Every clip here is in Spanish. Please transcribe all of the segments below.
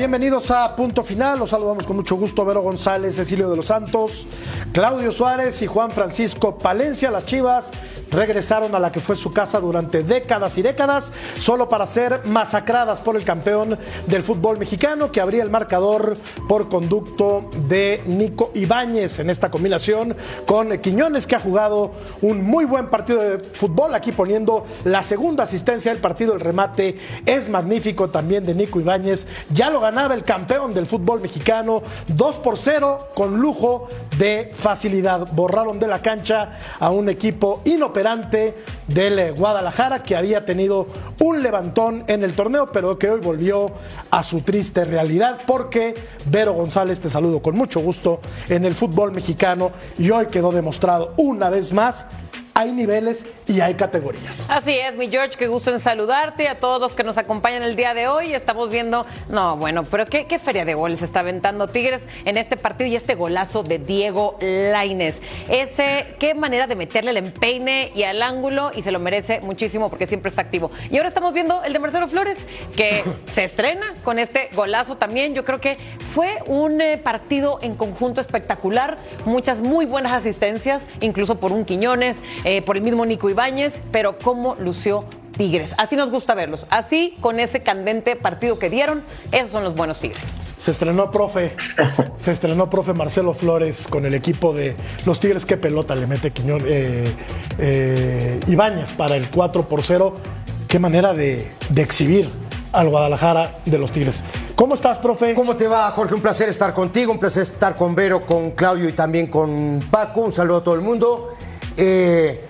Bienvenidos a Punto Final. Los saludamos con mucho gusto Vero González, Cecilio de los Santos, Claudio Suárez y Juan Francisco Palencia. Las Chivas regresaron a la que fue su casa durante décadas y décadas, solo para ser masacradas por el campeón del fútbol mexicano, que abría el marcador por conducto de Nico Ibáñez en esta combinación con Quiñones, que ha jugado un muy buen partido de fútbol, aquí poniendo la segunda asistencia del partido. El remate es magnífico también de Nico Ibáñez ya lo ganaba el campeón del fútbol mexicano, 2 por 0 con lujo de facilidad. Borraron de la cancha a un equipo inoperante del eh, Guadalajara que había tenido un levantón en el torneo, pero que hoy volvió a su triste realidad. Porque Vero González, te saludo con mucho gusto en el fútbol mexicano. Y hoy quedó demostrado una vez más hay niveles y hay categorías. Así es, mi George, qué gusto en saludarte a todos los que nos acompañan el día de hoy. Estamos viendo, no, bueno, pero qué, qué feria de goles está aventando Tigres en este partido y este golazo de Diego Laines. Ese, qué manera de meterle el empeine y al ángulo y se lo merece muchísimo porque siempre está activo. Y ahora estamos viendo el de Marcelo Flores, que se estrena con este golazo también. Yo creo que fue un eh, partido en conjunto espectacular, muchas muy buenas asistencias, incluso por un Quiñones. Eh, por el mismo Nico Ibáñez, pero cómo lució Tigres. Así nos gusta verlos. Así, con ese candente partido que dieron, esos son los buenos Tigres. Se estrenó profe, se estrenó profe Marcelo Flores con el equipo de los Tigres. Qué pelota le mete Quiñón, eh, eh, Ibáñez para el 4 por 0. Qué manera de, de exhibir al Guadalajara de los Tigres. ¿Cómo estás, profe? ¿Cómo te va, Jorge? Un placer estar contigo, un placer estar con Vero, con Claudio y también con Paco. Un saludo a todo el mundo. Eh,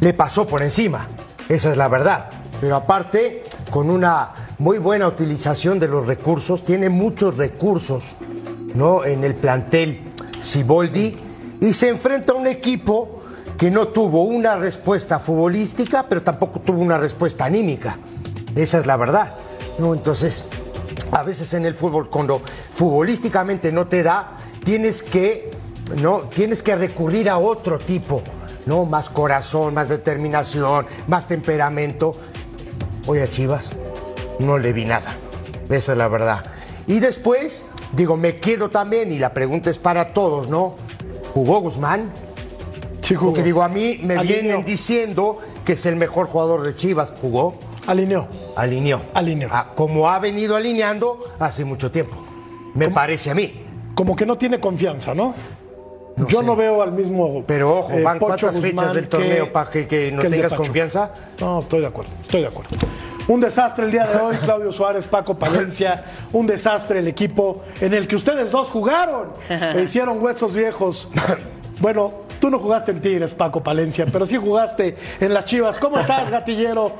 le pasó por encima, esa es la verdad. Pero aparte, con una muy buena utilización de los recursos, tiene muchos recursos ¿no? en el plantel Siboldi y se enfrenta a un equipo que no tuvo una respuesta futbolística, pero tampoco tuvo una respuesta anímica. Esa es la verdad. ¿no? Entonces, a veces en el fútbol, cuando futbolísticamente no te da, tienes que, ¿no? tienes que recurrir a otro tipo ¿no? Más corazón, más determinación, más temperamento. Oye, a Chivas, no le vi nada. Esa es la verdad. Y después, digo, me quedo también, y la pregunta es para todos, ¿no? ¿Jugó Guzmán? Sí, jugó. Porque digo, a mí me vienen diciendo que es el mejor jugador de Chivas. ¿Jugó? Alineó. Alineó. Alineó. Ah, como ha venido alineando hace mucho tiempo. Me parece a mí. Como que no tiene confianza, ¿no? Yo no veo al mismo. Pero ojo, van cuántas fechas del torneo para que, no tengas confianza. No, estoy de acuerdo, estoy de acuerdo. Un desastre el día de hoy, Claudio Suárez, Paco Palencia. Un desastre el equipo en el que ustedes dos jugaron. E hicieron huesos viejos. Bueno, tú no jugaste en Tigres, Paco Palencia, pero sí jugaste en las Chivas. ¿Cómo estás, gatillero?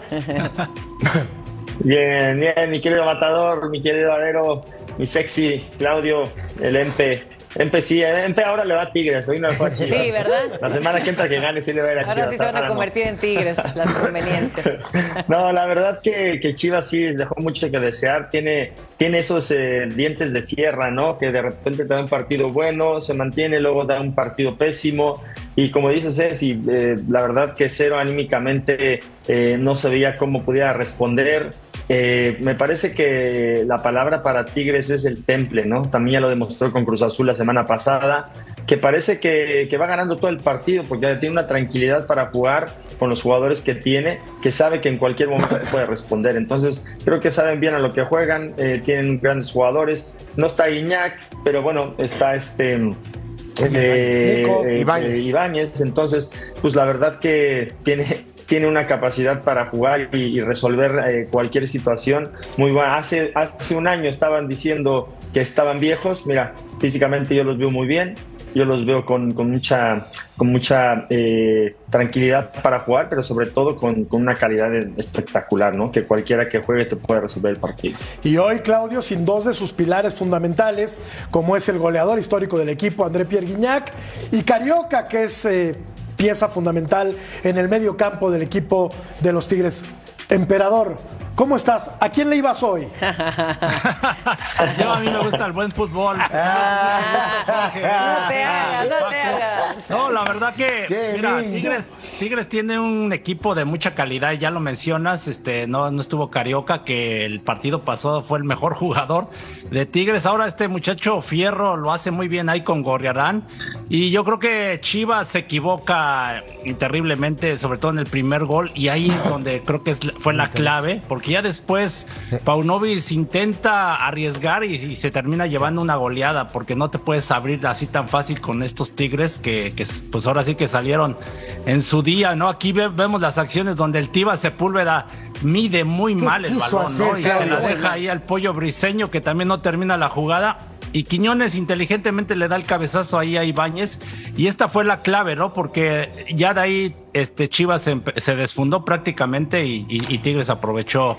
Bien, bien, mi querido Matador, mi querido Adero, mi sexy Claudio, el Empe. Empe sí, Empe ahora le va a Tigres, hoy no le fue a Chivas. Sí, ¿verdad? La semana que entra que gane sí le va a ir a Ahora Chivas. sí se van a convertir en Tigres, las conveniencias. No, la verdad que, que, Chivas sí dejó mucho que desear. Tiene, tiene esos eh, dientes de sierra, ¿no? Que de repente te da un partido bueno, se mantiene, luego da un partido pésimo. Y como dices, eh, sí, eh, la verdad que cero anímicamente eh, no sabía cómo podía responder. Eh, me parece que la palabra para Tigres es el temple, ¿no? También ya lo demostró con Cruz Azul la semana pasada, que parece que, que, va ganando todo el partido porque tiene una tranquilidad para jugar con los jugadores que tiene, que sabe que en cualquier momento puede responder. Entonces, creo que saben bien a lo que juegan, eh, tienen grandes jugadores. No está Iñak, pero bueno, está este. Eh, Ibáñez. Ibáñez. Entonces, pues la verdad que tiene, tiene una capacidad para jugar y, resolver eh, cualquier situación muy buena. Hace, hace un año estaban diciendo que estaban viejos, mira, físicamente yo los veo muy bien, yo los veo con, con mucha, con mucha eh, tranquilidad para jugar, pero sobre todo con, con, una calidad espectacular, ¿no? Que cualquiera que juegue te puede resolver el partido. Y hoy, Claudio, sin dos de sus pilares fundamentales, como es el goleador histórico del equipo, André Pierre Guignac, y Carioca, que es eh, pieza fundamental en el medio campo del equipo de los Tigres. Emperador, ¿cómo estás? ¿A quién le ibas hoy? Yo a mí me gusta el buen fútbol. Ah, no te hagas, no te hagas. No, la verdad que, mira, Tigres, Tigres tiene un equipo de mucha calidad, ya lo mencionas, este, no, no estuvo Carioca, que el partido pasado fue el mejor jugador de Tigres. Ahora este muchacho Fierro lo hace muy bien ahí con Gorriarán. Y yo creo que Chivas se equivoca terriblemente, sobre todo en el primer gol, y ahí es donde creo que fue la clave, porque ya después Paunovic intenta arriesgar y, y se termina llevando una goleada, porque no te puedes abrir así tan fácil con estos Tigres que, que pues ahora sí que salieron en su día, ¿no? Aquí vemos las acciones donde el Tiva Sepúlveda mide muy mal el balón, ¿no? Y se la deja ahí al pollo briseño que también no termina la jugada. Y Quiñones inteligentemente le da el cabezazo ahí a Ibáñez. Y esta fue la clave, ¿no? Porque ya de ahí este Chivas se, desfundó prácticamente y, Tigres aprovechó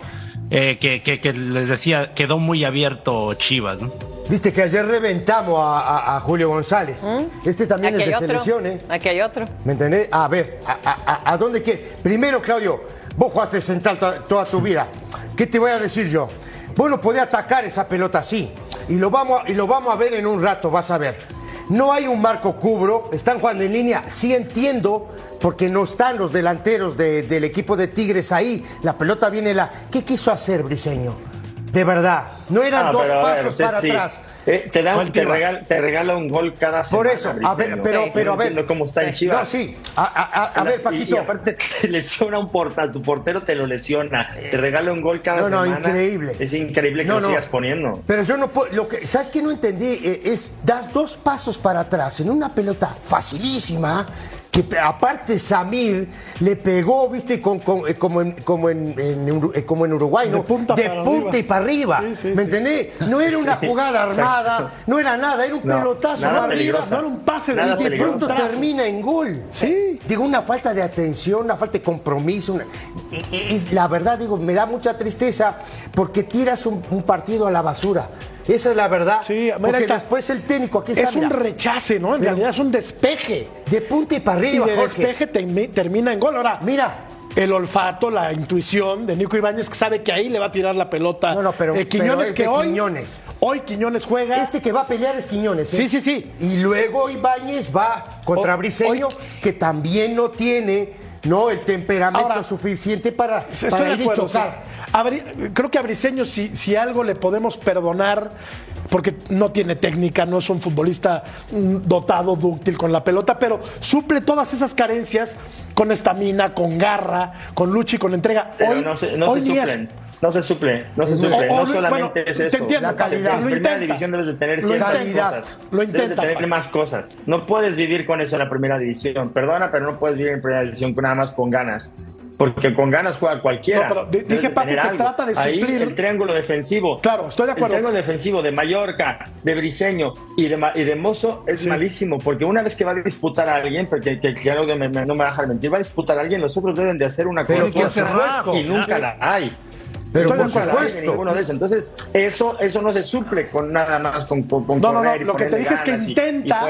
eh, que, que, les decía, quedó muy abierto Chivas, ¿no? Viste que ayer reventamos a, Julio González. ¿Mm? Este también es de selección, ¿eh? Aquí hay otro. ¿Me entendés? A ver, ¿a, dónde quieres? Primero, Claudio, vos jugaste central toda, tu vida. ¿Qué te voy a decir yo? Vos no podés atacar esa pelota así. Y lo, vamos, y lo vamos a ver en un rato, vas a ver. No hay un marco cubro, están jugando en línea. Sí entiendo, porque no están los delanteros del equipo de Tigres ahí. La pelota viene la. ¿Qué quiso hacer Briseño? De verdad. No eran ah, dos pasos para atrás. Eh, te, te, regala, un gol cada semana. Por eso, a ver, pero, pero a ver. cómo está en Chivas. No, sí. A, ver, Paquito. Y, aparte te lesiona un portal, tu portero te lo lesiona. Te regala un gol cada semana. No, no, increíble. Es increíble que lo sigas poniendo. Pero yo no puedo. Lo que, ¿Sabes qué no entendí? Eh, es, das dos pasos para atrás en una pelota facilísima que aparte Samir le pegó, viste, eh, como, en, como, en, eh, como en Uruguay, ¿no? De punta, y para arriba. ¿Me entendés? No era una jugada armada, no era nada, era un pelotazo para arriba, no era un pase de Y de pronto termina en gol. Sí. Digo, una falta de atención, una falta de compromiso. es, la verdad, digo, me da mucha tristeza porque tiras un partido a la basura. Esa es la verdad. Sí, porque después el técnico aquí está. Es un rechace, ¿no? En realidad es un despeje. De punta y para arriba. Y de despeje termina en gol. Ahora, mira, el olfato, la intuición de Nico Ibáñez que sabe que ahí le va a tirar la pelota. No, no, pero, eh, Quiñones que hoy, Quiñones. hoy Quiñones juega. Este que va a pelear es Quiñones. ¿eh? Sí, sí, sí. Y luego Ibáñez va contra Briseño, que también no tiene no el temperamento suficiente para, para ir chocar creo que a Briseño, si, si algo le podemos perdonar, porque no tiene técnica, no es un futbolista mm, dotado, dúctil con la pelota, pero suple todas esas carencias con estamina, con garra, con lucha y con entrega. hoy, no se, no suplen. No se suple, no se suple, no solamente es eso. la calidad. En primera división debes de tener ciertas cosas. Lo intenta, debes de tener más cosas. No puedes vivir con eso en la primera división. Perdona, pero no puedes vivir en primera división nada más con ganas. Porque con ganas juega cualquiera. No, pero dije, Paco, que trata de suplir. Ahí el triángulo defensivo. Claro, estoy de acuerdo. El triángulo defensivo de Mallorca, de Briseño y de, y de Mozo es malísimo. Porque una vez que va a disputar a alguien, porque que, que, no me va a dejar mentir, va a disputar a alguien, los otros deben de hacer una cosa. Y nunca la hay. Pero por supuesto. de Entonces, eso, eso no se suple con nada más, con, con, No, no, no, lo que te dije es que intenta,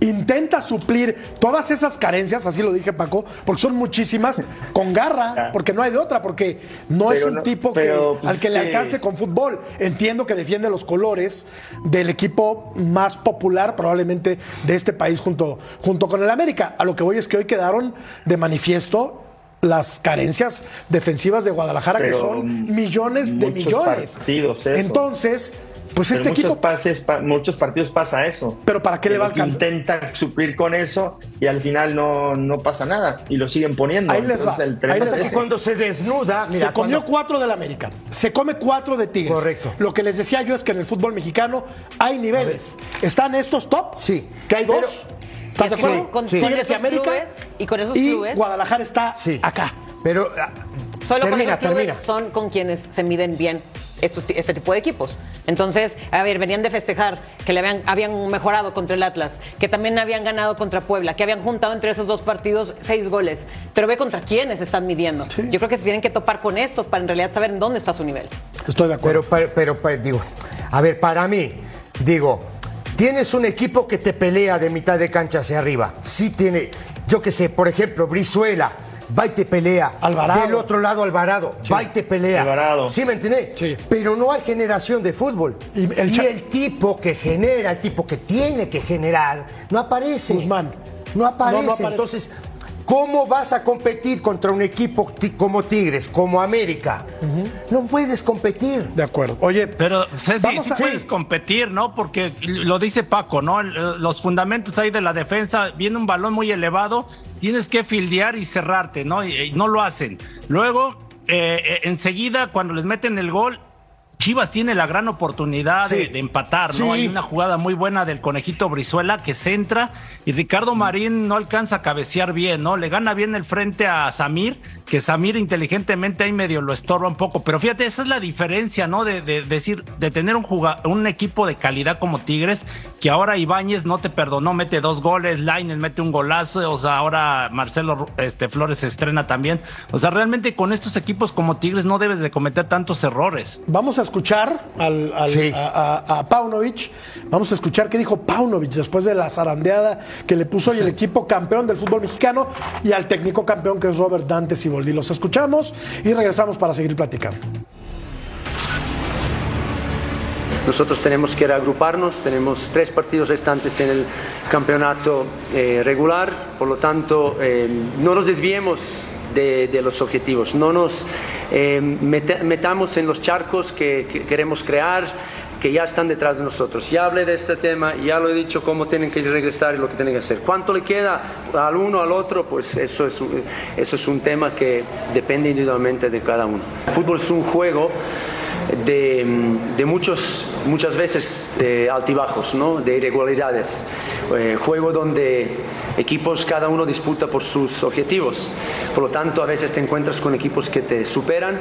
intenta suplir todas esas carencias, así lo dije Paco, porque son muchísimas, con garra, porque no hay de otra, porque no es un tipo que, al que le alcance con fútbol. Entiendo que defiende los colores del equipo más popular probablemente de este país junto, junto con el América. A lo que voy es que hoy quedaron de manifiesto las carencias defensivas de Guadalajara, que son millones de millones. Entonces, pues este muchos equipo. Pases, muchos partidos pasa eso. Pero ¿para qué le va a alcanzar? Intenta suplir con eso y al final no, no pasa nada y lo siguen poniendo. Ahí les va. El Ahí les que cuando se desnuda. se comió cuatro del América, se come cuatro de Tigres. Correcto. Lo que les decía yo es que en el fútbol mexicano hay niveles. ¿Están estos top? Sí. Que hay dos. ¿Estás de acuerdo? Con, Tigres y América. y con esos y clubes. Guadalajara está acá. Pero. Ah, Solo con esos clubes son con quienes se miden bien estos, este tipo de equipos. Entonces, a ver, venían de festejar que le habían, habían mejorado contra el Atlas, que también habían ganado contra Puebla, que habían juntado entre esos dos partidos seis goles. Pero ve contra quiénes están midiendo. Yo creo que se tienen que topar con estos para en realidad saber en dónde está su nivel. Estoy de acuerdo. Pero, pero, pero digo, a ver, para mí, digo, Tienes un equipo que te pelea de mitad de cancha hacia arriba. Sí tiene, yo qué sé, por ejemplo, Brizuela, va y te pelea. Alvarado. Del otro lado, Alvarado, va y te pelea. Alvarado. ¿Sí me entendés? Sí. Pero no hay generación de fútbol. Y el, tipo que genera, el tipo que tiene que generar, no aparece. Guzmán. No aparece. Entonces, ¿Cómo vas a competir contra un equipo como Tigres, como América? No puedes competir. De acuerdo. Oye, Pero Ceci, Vamos sí a- puedes sí. competir, ¿no? Porque lo dice Paco, ¿no? El- Los fundamentos ahí de la defensa, viene un balón muy elevado, tienes que fildear y cerrarte, ¿no? Y, y no lo hacen. Luego, eh, eh, enseguida, cuando les meten el gol, Chivas tiene la gran oportunidad de, Sí. de empatar, Sí. ¿no? Hay una jugada muy buena del conejito Brizuela que centra y Ricardo Marín no alcanza a cabecear bien, ¿no? Le gana bien el frente a Samir, que Samir inteligentemente ahí medio lo estorba un poco. Pero fíjate, esa es la diferencia, ¿no? De, de decir, de tener un, un equipo de calidad como Tigres, que ahora Ibáñez no te perdonó, mete dos goles, Laines mete un golazo, o sea, ahora Marcelo este, Flores se estrena también. O sea, realmente con estos equipos como Tigres no debes de cometer tantos errores. Vamos a escuchar al, al- Sí. a, a- a Paunovic. Vamos a escuchar qué dijo Paunovic después de la zarandeada que le puso hoy el equipo campeón del fútbol mexicano y al técnico campeón que es Robert Dante Siboldi. Los escuchamos y regresamos para seguir platicando. Nosotros tenemos que reagruparnos, tenemos tres partidos restantes en el campeonato eh, regular, por lo tanto eh, no nos desviemos de, los objetivos, no nos eh, metamos en los charcos que, que queremos crear, que ya están detrás de nosotros. Ya hablé de este tema, ya lo he dicho cómo tienen que regresar y lo que tienen que hacer. ¿Cuánto le queda al uno al otro? Pues eso es, eso es un tema que depende individualmente de cada uno. El fútbol es un juego de, de muchos, muchas veces eh, altibajos, ¿no? de irregularidades. Eh, juego donde equipos cada uno disputa por sus objetivos. Por lo tanto, a veces te encuentras con equipos que te superan,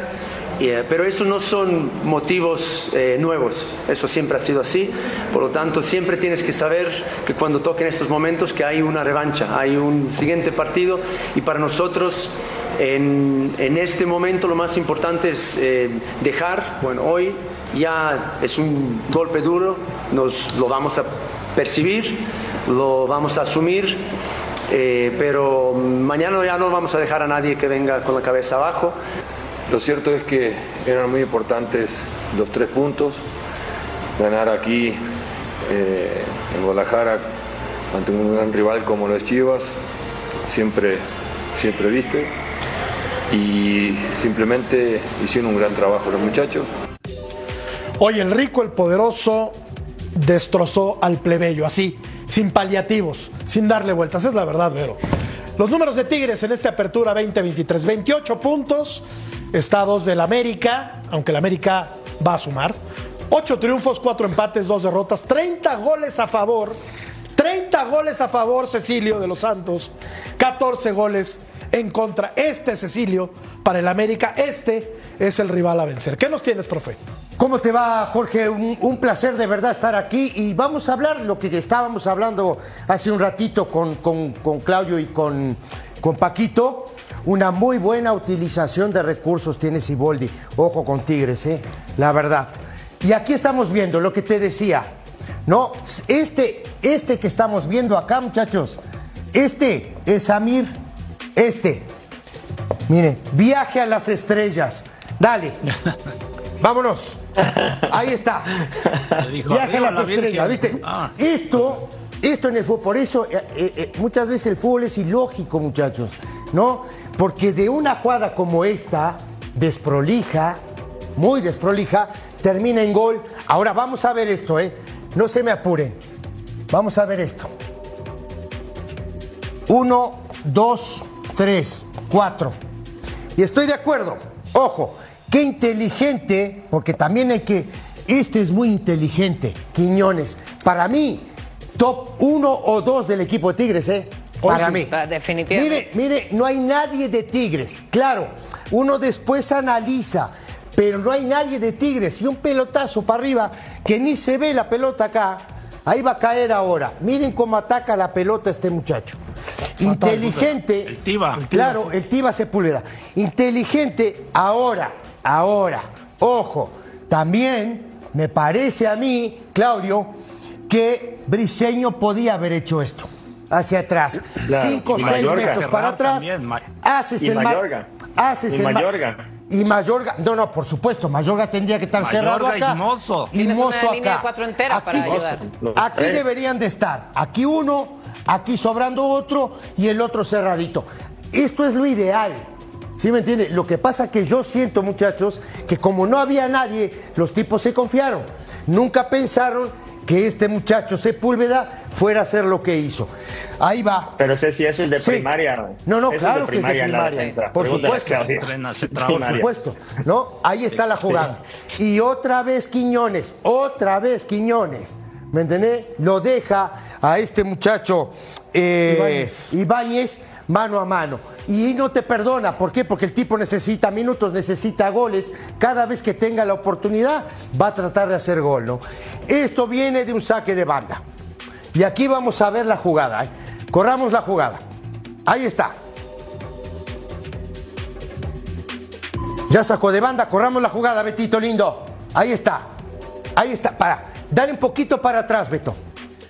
eh, pero eso no son motivos eh, nuevos. Eso siempre ha sido así. Por lo tanto, siempre tienes que saber que cuando toquen estos momentos que hay una revancha, hay un siguiente partido y para nosotros en, este momento lo más importante es eh, dejar, bueno, hoy ya es un golpe duro, nos lo vamos a percibir, lo vamos a asumir, eh, pero mañana ya no vamos a dejar a nadie que venga con la cabeza abajo. Lo cierto es que eran muy importantes los tres puntos. Ganar aquí eh, en Guadalajara ante un gran rival como los Chivas, siempre, siempre viste. Y simplemente hicieron un gran trabajo los muchachos. Hoy el rico, el poderoso, destrozó al plebeyo, así, sin paliativos, sin darle vueltas. Es la verdad, Vero. Los números de Tigres en esta apertura 2023, 28 puntos, estados del América, aunque el América va a sumar. 8 triunfos, 4 empates, 2 derrotas, 30 goles a favor. 30 goles a favor, Cecilio de los Santos. 14 goles en contra. Este Cecilio para el América, este es el rival a vencer. ¿Qué nos tienes, profe? ¿Cómo te va, Jorge? Un, placer de verdad estar aquí y vamos a hablar lo que estábamos hablando hace un ratito con, con- con Claudio y con, con Paquito. Una muy buena utilización de recursos tiene Siboldi. Ojo con Tigres, ¿eh? La verdad. Y aquí estamos viendo lo que te decía. No, este, este que estamos viendo acá, muchachos, este es Samir. Este. Mire, viaje a las estrellas. Dale. Vámonos. Ahí está. Dijo, Viaje a "Arriba las la Virgen". estrellas, ¿viste? Ah. Esto, esto en el fútbol, por eso eh, eh, eh, muchas veces el fútbol es ilógico, muchachos, ¿no? Porque de una jugada como esta, desprolija, muy desprolija, termina en gol. Ahora vamos a ver esto, ¿eh? No se me apuren. Vamos a ver esto. Uno, dos, tres, cuatro. Y estoy de acuerdo. Ojo, qué inteligente, porque también hay que. Este es muy inteligente, Quiñones. Para mí, top uno o dos del equipo de Tigres, ¿eh? Para sí. mí. Definitivamente. Mire, mire, no hay nadie de Tigres. Claro, uno después analiza, pero no hay nadie de Tigres. Y un pelotazo para arriba que ni se ve la pelota acá. Ahí va a caer ahora. Miren cómo ataca la pelota este muchacho. Inteligente. El Tiva, Claro, el Tiva Sepúlveda. Inteligente ahora, ahora. Ojo, también me parece a mí, Claudio, que Briseño podía haber hecho esto. Hacia atrás. Claro, Cinco o y seis Mayorga. metros para atrás. también, Haces Y el ma- Mayorga. Haces Y el ma- Mayorga. Y Mayorga, no, no, por supuesto, Mayorga tendría que estar Mayorga cerrado y acá. Mozo. Y Mozo línea acá. de cuatro entera para ayudar. Aquí tres. deberían de estar. Aquí uno, aquí sobrando otro y el otro cerradito. Esto es lo ideal. ¿Sí me entiende? Lo que pasa que yo siento, muchachos, que como no había nadie, los tipos se confiaron. Nunca pensaron que este muchacho Sepúlveda fuera a hacer lo que hizo. Ahí va. Pero sé si eso es de Sí. primaria. No, no, Eso claro es que es de en la primaria. defensa. Por supuesto. Por supuesto, ¿no? Ahí está la jugada. Y otra vez Quiñones, otra vez Quiñones. ¿Me entendés? Lo deja a este muchacho eh, Ibáñez. Mano a mano. Y no te perdona. ¿Por qué? Porque el tipo necesita minutos, necesita goles. Cada vez que tenga la oportunidad, va a tratar de hacer gol, ¿no? Esto viene de un saque de banda. Y aquí vamos a ver la jugada. ¿eh? Corramos la jugada. Ahí está. Ya sacó de banda, corramos la jugada, Betito lindo. Ahí está. Ahí está. Para. Dale un poquito para atrás, Beto.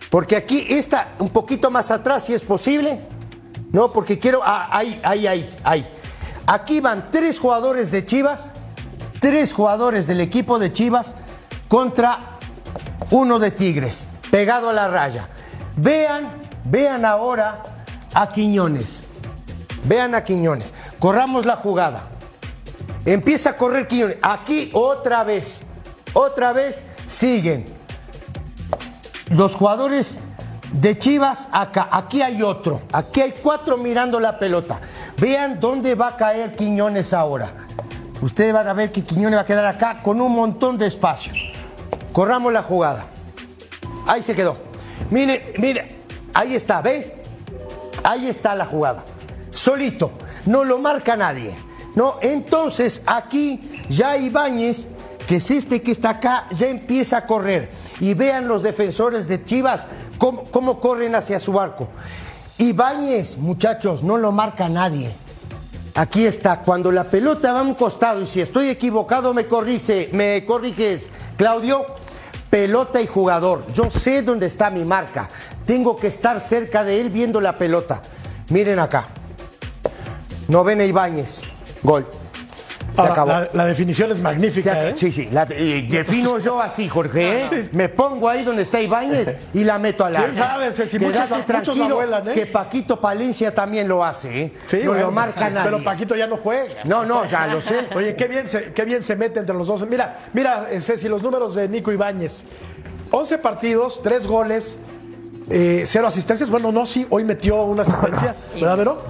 Porque aquí está un poquito más atrás, si es posible. No, porque quiero. ah, ahí, ahí, ahí, ahí. Aquí van tres jugadores de Chivas, tres jugadores del equipo de Chivas contra uno de Tigres, pegado a la raya. Vean, vean ahora a Quiñones. Vean a Quiñones. Corramos la jugada. Empieza a correr Quiñones. Aquí otra vez. Otra vez siguen. Los jugadores de Chivas acá. Aquí hay otro. Aquí hay cuatro mirando la pelota. Vean dónde va a caer Quiñones ahora. Ustedes van a ver que Quiñones va a quedar acá con un montón de espacio. Corramos la jugada. Ahí se quedó. Mire, mire. Ahí está, ¿ve? Ahí está la jugada. Solito. No lo marca nadie. No, entonces aquí ya Ibáñez, que es este que está acá, ya empieza a correr. Y vean los defensores de Chivas cómo, cómo corren hacia su arco. Ibáñez, muchachos, no lo marca nadie. Aquí está, cuando la pelota va a un costado, y si estoy equivocado me corrige, me corriges, Claudio, pelota y jugador. Yo sé dónde está mi marca. Tengo que estar cerca de él viendo la pelota. Miren acá. Novena Ibáñez. Gol. Se Ahora, acabó. la, la definición es magnífica, ¿eh? Sí, sí, la- eh, defino yo así, Jorge. ¿eh? Me pongo ahí donde está Ibáñez y la meto al ¿Quién arco. sabe, Ceci? Muchos muchos tranquilo vuelan, ¿eh? que Paquito Palencia también lo hace. ¿eh? Sí, no bueno, lo marca nadie. Pero Paquito ya no juega. No, no, ya lo sé. Oye, qué bien, se, qué bien se mete entre los dos. Mira, mira, Ceci, los números de Nico Ibáñez. 11 partidos, 3 goles, eh, 0 asistencias. Bueno, no, sí, hoy metió una asistencia, ¿verdad, Vero?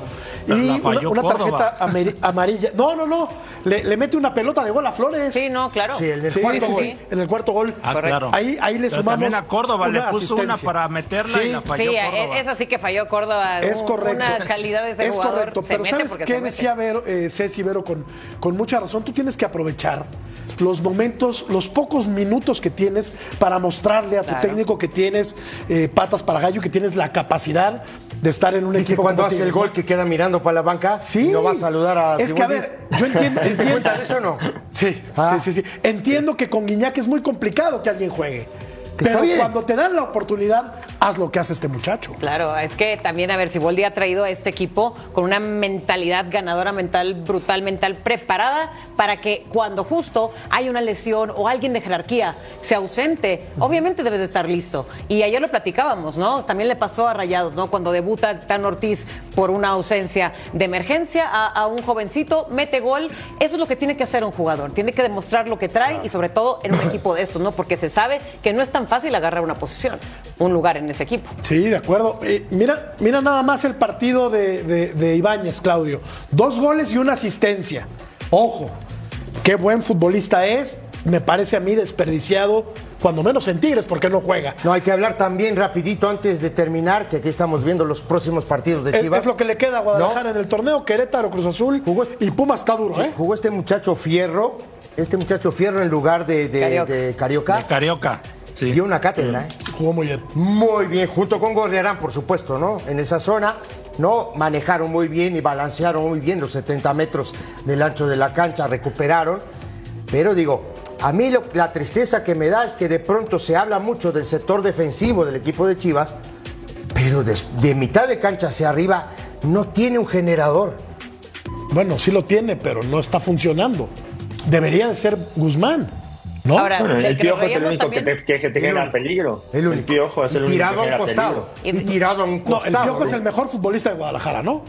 Y una, una tarjeta amarilla. No, no, no. Le, le mete una pelota de gol a Flores. Sí, no, claro. Sí, el del Sí, cuarto sí, gol. sí, en el cuarto gol. Ah, claro. Ahí, ahí le Pero sumamos. también a Córdoba le una puso una asistencia. para meterla Sí, y la falló Sí, Córdoba. es así que falló Córdoba. Es correcto. Una calidad de ese es jugador. correcto. se Pero mete ¿sabes porque qué decía Vero, eh, Ceci Vero con, con mucha razón? Tú tienes que aprovechar los momentos, los pocos minutos que tienes para mostrarle a tu Claro. técnico que tienes eh, patas para gallo, que tienes la capacidad de estar en un ¿Viste equipo cuando como hace el gol ¿no? que queda mirando para la banca? Sí. ¿Y no va a saludar a Es que, a ver, yo entiendo. ¿Te entiendo- cuenta de eso o no? Sí, Ah. sí, sí, sí. Entiendo que con Guiñac es muy complicado que alguien juegue. Pero bien. cuando te dan la oportunidad, haz lo que hace este muchacho. Claro, es que también, a ver, si Boldi ha traído a este equipo con una mentalidad ganadora, mental, brutal, mental, preparada para que cuando justo hay una lesión o alguien de jerarquía se ausente, obviamente debe de estar listo. Y ayer lo platicábamos, ¿no? También le pasó a Rayados, ¿no? Cuando debuta Tan Ortiz por una ausencia de emergencia a, a un jovencito, mete gol. Eso es lo que tiene que hacer un jugador. Tiene que demostrar lo que trae y sobre todo en un equipo de estos, ¿no? Porque se sabe que no es tan fácil agarrar una posición, un lugar en ese equipo. Sí, de acuerdo. Eh, mira, mira nada más el partido de, de- de Ibáñez, Claudio. Dos goles y una asistencia. Ojo, qué buen futbolista es. Me parece a mí desperdiciado, cuando menos en Tigres, porque no juega. No, hay que hablar también rapidito antes de terminar, que aquí estamos viendo los próximos partidos de Es, Chivas. es lo que le queda a Guadalajara en el torneo. Querétaro, Cruz Azul Jugó- y Pumas está duro, Sí, ¿eh? Jugó este muchacho Fierro, este muchacho Fierro en lugar de, de- Carioca. de Carioca. De Carioca. Sí. Dio una cátedra, ¿eh? Jugó muy bien. Muy bien, junto con Gorriarán, por supuesto, ¿no? En esa zona, ¿no? Manejaron muy bien y balancearon muy bien los 70 metros del ancho de la cancha, recuperaron. Pero digo, a mí lo- la tristeza que me da es que de pronto se habla mucho del sector defensivo del equipo de Chivas, pero des- de, mitad de cancha hacia arriba no tiene un generador. Bueno, sí lo tiene, pero no está funcionando. Debería de ser Guzmán, ¿no? Ahora, Bueno, del el piojo es el único que te, que- que te genera único. peligro. El único. piojo es el único tirado que a un costado. peligro. Y tirado a un no, costado. el Piojo es el mejor futbolista de Guadalajara, ¿no?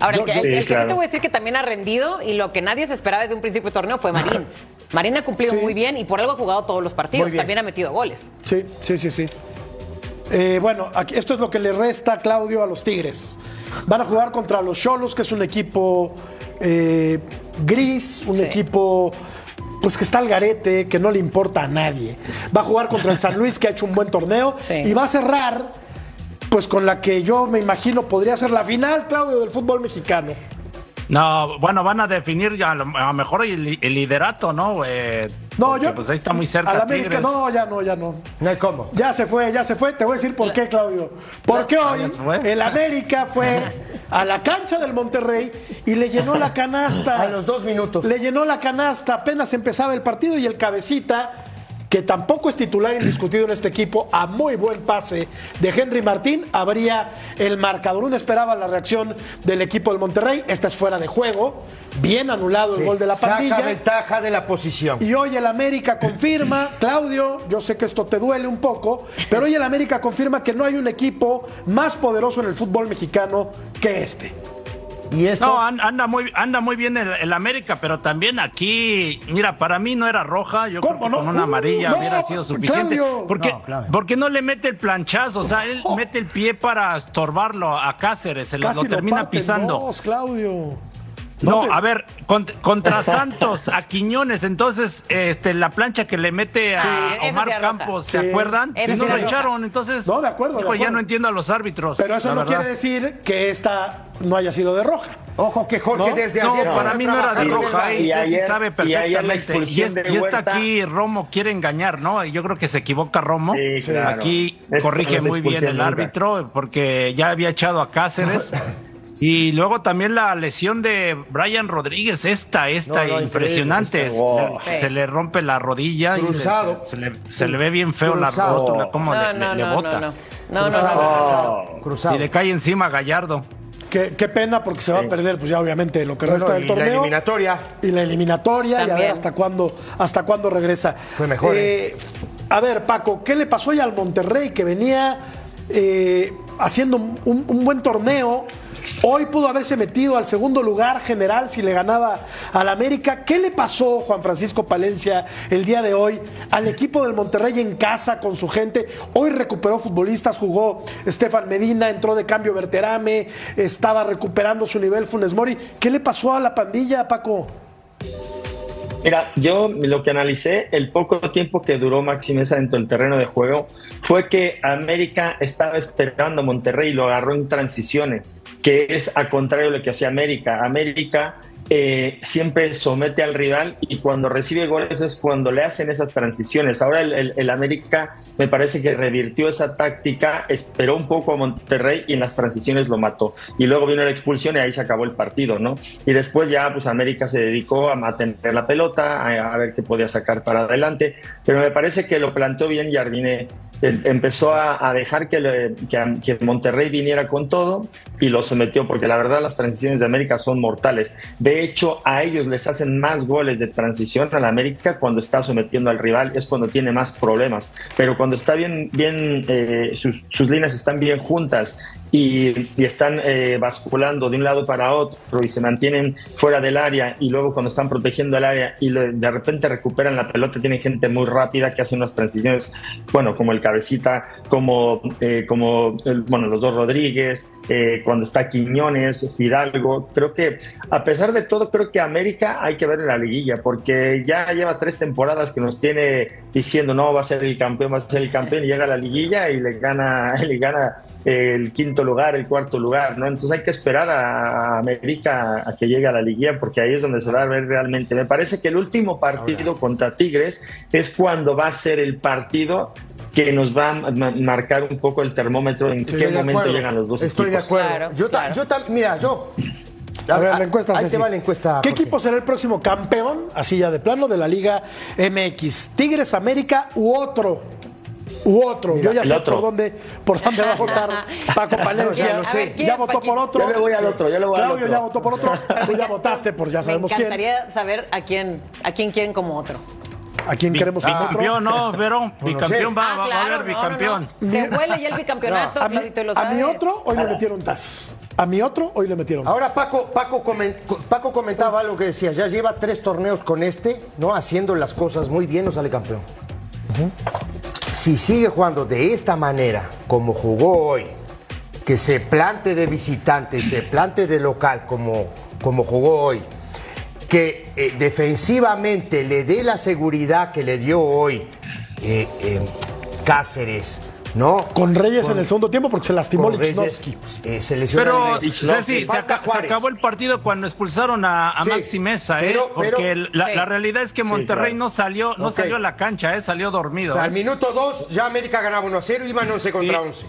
Ahora, Yo- el que, el sí claro. te voy a decir que también ha rendido y lo que nadie se esperaba desde un principio de torneo fue Marín. Marín ha cumplido Sí. muy bien y por algo ha jugado todos los partidos. También ha metido goles. Sí, sí, sí, sí. Eh, bueno, aquí, esto es lo que le resta, Claudio, a los Tigres. Van a jugar contra los Cholos, que es un equipo eh, gris, un Sí. equipo pues que está al garete, que no le importa a nadie. Va a jugar contra el San Luis, que ha hecho un buen torneo, Sí. y va a cerrar pues con la que yo me imagino podría ser la final, Claudio, del fútbol mexicano. No, bueno, van a definir ya a lo a mejor el, el liderato, ¿no? Eh, No, yo. Pues ahí está muy cerca A la América, Tigres. no, ya no, ya no. No hay cómo. Ya se fue, ya se fue. Te voy a decir por qué, Claudio. Porque hoy el América fue a la cancha del Monterrey y le llenó la canasta. A los dos minutos. Le llenó la canasta, apenas empezaba el partido y el cabecita, que tampoco es titular indiscutido en este equipo, a muy buen pase de Henry Martín, abría el marcador. Uno esperaba la reacción del equipo del Monterrey. Esta es fuera de juego. Bien anulado el gol de la pandilla. Saca ventaja de la posición. Y hoy el América confirma, Claudio, yo sé que esto te duele un poco, pero hoy el América confirma que no hay un equipo más poderoso en el fútbol mexicano que este. Y esto. No, an- anda muy, anda muy bien el, el América, pero también aquí, mira, para mí no era roja, yo creo ¿Cómo que no? con una amarilla Uh, no, hubiera sido suficiente. Claudio. Porque, No, Claudio. porque no le mete el planchazo, o sea, él Oh. mete el pie para estorbarlo a Cáceres, se lo, Casi lo termina parte pisando. Claudio. No, a ver, cont- contra Santos, a Quiñones, entonces, este, la plancha que le mete a Sí, Omar. Campos, ¿se Sí. acuerdan? Sí no roja. echaron, entonces. No, de acuerdo, de hijo, ya acuerdo. no entiendo a los árbitros. Pero eso la no verdad. quiere decir que esta no haya sido de roja. Ojo que Jorge No, desde No, ayer. para está mí no era de roja, y Y ayer- sabe la perfectamente. Y, es- de y esta Huerta- aquí Romo quiere engañar, ¿no? Y yo creo que se equivoca Romo. Sí, claro. Aquí Esto corrige no es muy bien el árbitro porque ya había echado a Cáceres. Y luego también la lesión de Brian Rodríguez, esta, esta, No, no, impresionante. increíble, esta, wow. Se, se le rompe la rodilla Cruzado. y se, se le, se le ve bien feo la Cruzado. rótula, como No, le, no, le- le no, bota. no, no. No, no, no. Cruzado. Cruzado. Y le cae encima a Gallardo. Qué, qué pena porque se va a perder, pues ya obviamente lo que Bueno, resta del y torneo. la eliminatoria. Y la eliminatoria, y a ver También. hasta cuándo, hasta cuándo regresa. Fue mejor, Eh, A ver, Paco, ¿qué le pasó hoy al Monterrey que venía eh, haciendo un, un- un buen torneo? Hoy pudo haberse metido al segundo lugar general si le ganaba al América. ¿Qué le pasó, Juan Francisco Palencia, el día de hoy al equipo del Monterrey en casa con su gente? Hoy recuperó futbolistas, jugó Estefan Medina, entró de cambio Berterame, estaba recuperando su nivel Funes Mori. ¿Qué le pasó a la pandilla, Paco? Mira, yo lo que analicé, el poco tiempo que duró Maxi Mesa dentro del terreno de juego, fue que América estaba esperando a Monterrey y lo agarró en transiciones, que es a contrario de lo que hacía América. América eh, siempre somete al rival y cuando recibe goles es cuando le hacen esas transiciones. Ahora el, América me parece que revirtió esa táctica, esperó un poco a Monterrey y en las transiciones lo mató. Y luego vino la expulsión y ahí se acabó el partido, ¿no? Y después ya pues América se dedicó a mantener la pelota, a, ver qué podía sacar para adelante. Pero me parece que lo planteó bien Jardine. Em- Empezó a, dejar que, que, que Monterrey viniera con todo y lo sometió, porque la verdad las transiciones de América son mortales. Hecho, a ellos les hacen más goles de transición a la América cuando está sometiendo al rival, es cuando tiene más problemas. Pero cuando está bien, bien eh, sus líneas están bien juntas y, están eh, basculando de un lado para otro y se mantienen fuera del área y luego cuando están protegiendo el área y lo- de repente recuperan la pelota, tienen gente muy rápida que hace unas transiciones, bueno, como el cabecita, como, eh, como el- bueno, los dos Rodríguez, eh, cuando está Quiñones, Fidalgo, creo que a pesar de todo, creo que América hay que ver en la liguilla, porque ya lleva tres temporadas que nos tiene diciendo no va a ser el campeón, va a ser el campeón, y llega a la liguilla y le gana, le gana el quinto lugar, el cuarto lugar, ¿no? Entonces hay que esperar a América a que llegue a la liguilla, porque ahí es donde se va a ver realmente. Me parece que el último partido contra Tigres es cuando va a ser el partido que nos va a ma- marcar un poco el termómetro en Estoy qué momento acuerdo. llegan los dos Estoy equipos. de acuerdo. Claro, yo, claro. yo mira, yo. A ver, la encuesta. Ahí te va la encuesta. ¿Qué equipo será el próximo campeón, así ya de plano, de la Liga MX? ¿Tigres, América u otro? U otro. Yo ya sé otro. por dónde, por dónde va a votar Paco Palencia. Ya lo sé. A ver, ¿quién, ya votó por otro. Yo le voy al otro, yo le voy al Claudio otro. ya votó por otro. Tú ya votaste por ya sabemos Me quién. encantaría saber a quién, a quién quieren como otro. ¿A quién queremos como Bicampeón, otro? no, pero bicampeón va, Ah, va- a haber bicampeón. Se huele ya el bicampeonato, Claudito lo a mi otro hoy le metieron tres. A mi otro, hoy le metieron. Ahora Paco, Paco, comen- Paco comentaba algo que decía, ya lleva tres torneos con este, ¿no? Haciendo las cosas muy bien, no sale campeón. Si sigue jugando de esta manera, como jugó hoy, que se plante de visitante se plante de local, como, como jugó hoy, que eh, defensivamente le dé la seguridad que le dio hoy eh, eh, Cáceres, ¿no? Con Reyes en el segundo tiempo porque se lastimó Lichnowsky. eh, se lesiona Pero, se, acabó el partido cuando expulsaron a, a Sí, Maxi Mesa, ¿eh? pero- pero- Porque la, Sí. la realidad es que Monterrey claro. no salió no salió a la cancha, ¿eh? Salió dormido. Al ¿eh? minuto 2 ya América ganaba 1 a 0 y iban 11 contra Y- 11.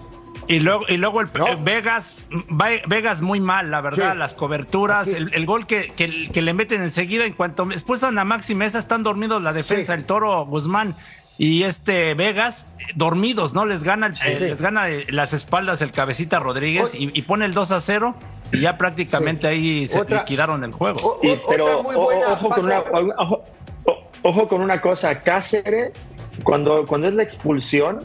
Y luego, y luego el, ¿No? eh, Vegas, Ve- Vegas muy mal, la verdad, Sí. las coberturas, el, el gol que, que, que le meten enseguida, en cuanto expulsan a Maxi Mesa, están dormidos la defensa, Sí. el Toro Guzmán y este Vegas, dormidos, ¿no? Les gana, el- Sí. les gana eh, las espaldas el cabecita Rodríguez y, y pone el 2 a 0 y ya prácticamente Sí. ahí se Otra- liquidaron el juego. O- Y- pero buena, ojo, con una, ojo con una cosa, Cáceres, cuando, cuando es la expulsión,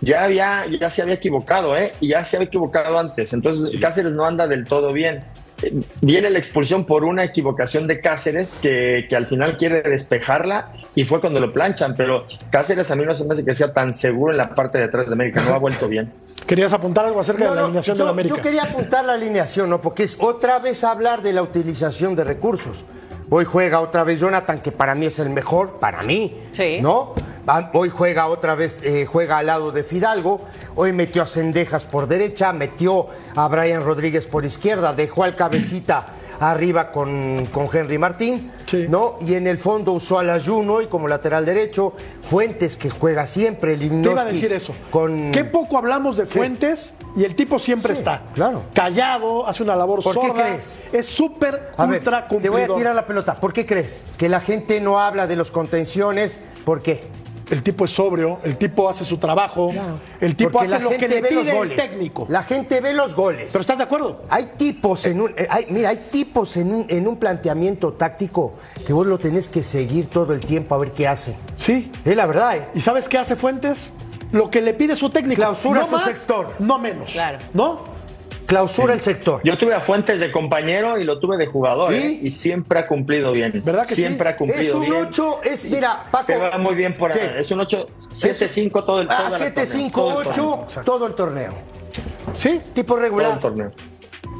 ya, había, ya se había equivocado, ¿eh? Y ya se había equivocado antes. Entonces Cáceres no anda del todo bien. Viene la expulsión por una equivocación de Cáceres que, que al final quiere despejarla y fue cuando lo planchan. Pero Cáceres a mí no se me hace que sea tan seguro en la parte de atrás de América, no ha vuelto bien. ¿Querías apuntar algo acerca No, de la no, alineación yo, de la América? yo quería apuntar la alineación, ¿no? Porque es otra vez hablar de la utilización de recursos. Hoy juega otra vez Jonathan, que para mí es el mejor, para mí, Sí. ¿no? Hoy juega otra vez, eh, juega al lado de Fidalgo. Hoy metió a Cendejas por derecha, metió a Brian Rodríguez por izquierda, dejó al cabecita arriba con, con Henry Martín, Sí. ¿no? Y en el fondo usó al Ayuno y como lateral derecho, Fuentes que juega siempre, Te iba a decir eso. Con... Qué poco hablamos de Fuentes y el tipo siempre Sí, está. claro. Callado, hace una labor ¿Por qué crees? Es súper A ver, ultra te voy a tirar la pelota. ¿Por qué crees? Que la gente no habla de los contenciones. ¿Por qué? El tipo es sobrio, el tipo hace su trabajo, el tipo Porque hace lo que gente le ve los pide el técnico. La gente ve los goles. ¿Pero estás de acuerdo? Hay tipos en un, eh, hay- mira, hay tipos en un, en un planteamiento táctico que vos lo tenés que seguir todo el tiempo a ver qué hace. Sí. Es la verdad, ¿eh? ¿Y sabes qué hace Fuentes? Lo que le pide su técnico. Clausura no su más, sector. No menos. Claro. ¿No? Clausura el sector. Yo tuve a Fuentes de compañero y lo tuve de jugador, ¿Y? ¿eh? y siempre ha cumplido bien. ¿Verdad que sí? siempre ha Es cumplido un bien. 8, es, mira, Paco. Te va muy bien por ahí. Es un 8, 7-5 todo el Ah, toda la 7, torneo, 5, todo el torneo. 8, todo el torneo. Sí. Tipo Todo regular. el torneo.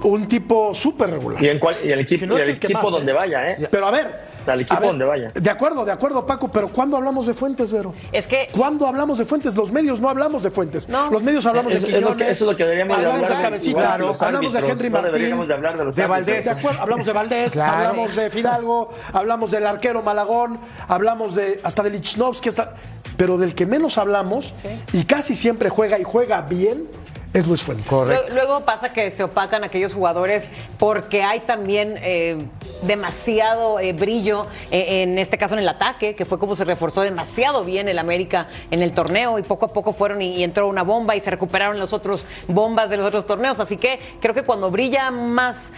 Un tipo súper regular. Y, en cual- y el equipo, Si no y es el equipo más, donde ¿eh? vaya, ¿eh? Pero a ver. Al equipo ver, donde vaya. De acuerdo, de acuerdo, Paco, pero ¿cuándo hablamos de Fuentes, Vero? Es que- ¿Cuándo hablamos de Fuentes? Los medios no hablamos de Fuentes. No. Los medios hablamos de es lo Quiñones. que- eso es lo que deberíamos de hablamos hablar de de- Cabecita, los hablamos de Henry no Martín. de hablar de los De. Valdés. De acuerdo, hablamos de Valdés, Claro. hablamos de Fidalgo, hablamos del arquero Malagón, hablamos de hasta de Lichnowsky, hasta, pero del que menos hablamos y casi siempre juega y juega bien es Luis Fuentes. Luego, luego pasa que se opacan aquellos jugadores porque hay también eh, demasiado eh, brillo, eh, en este caso en el ataque, que fue como se reforzó demasiado bien el América en el torneo y poco a poco fueron y, y entró una bomba y se recuperaron los otros bombas de los otros torneos. Así que creo que cuando brilla más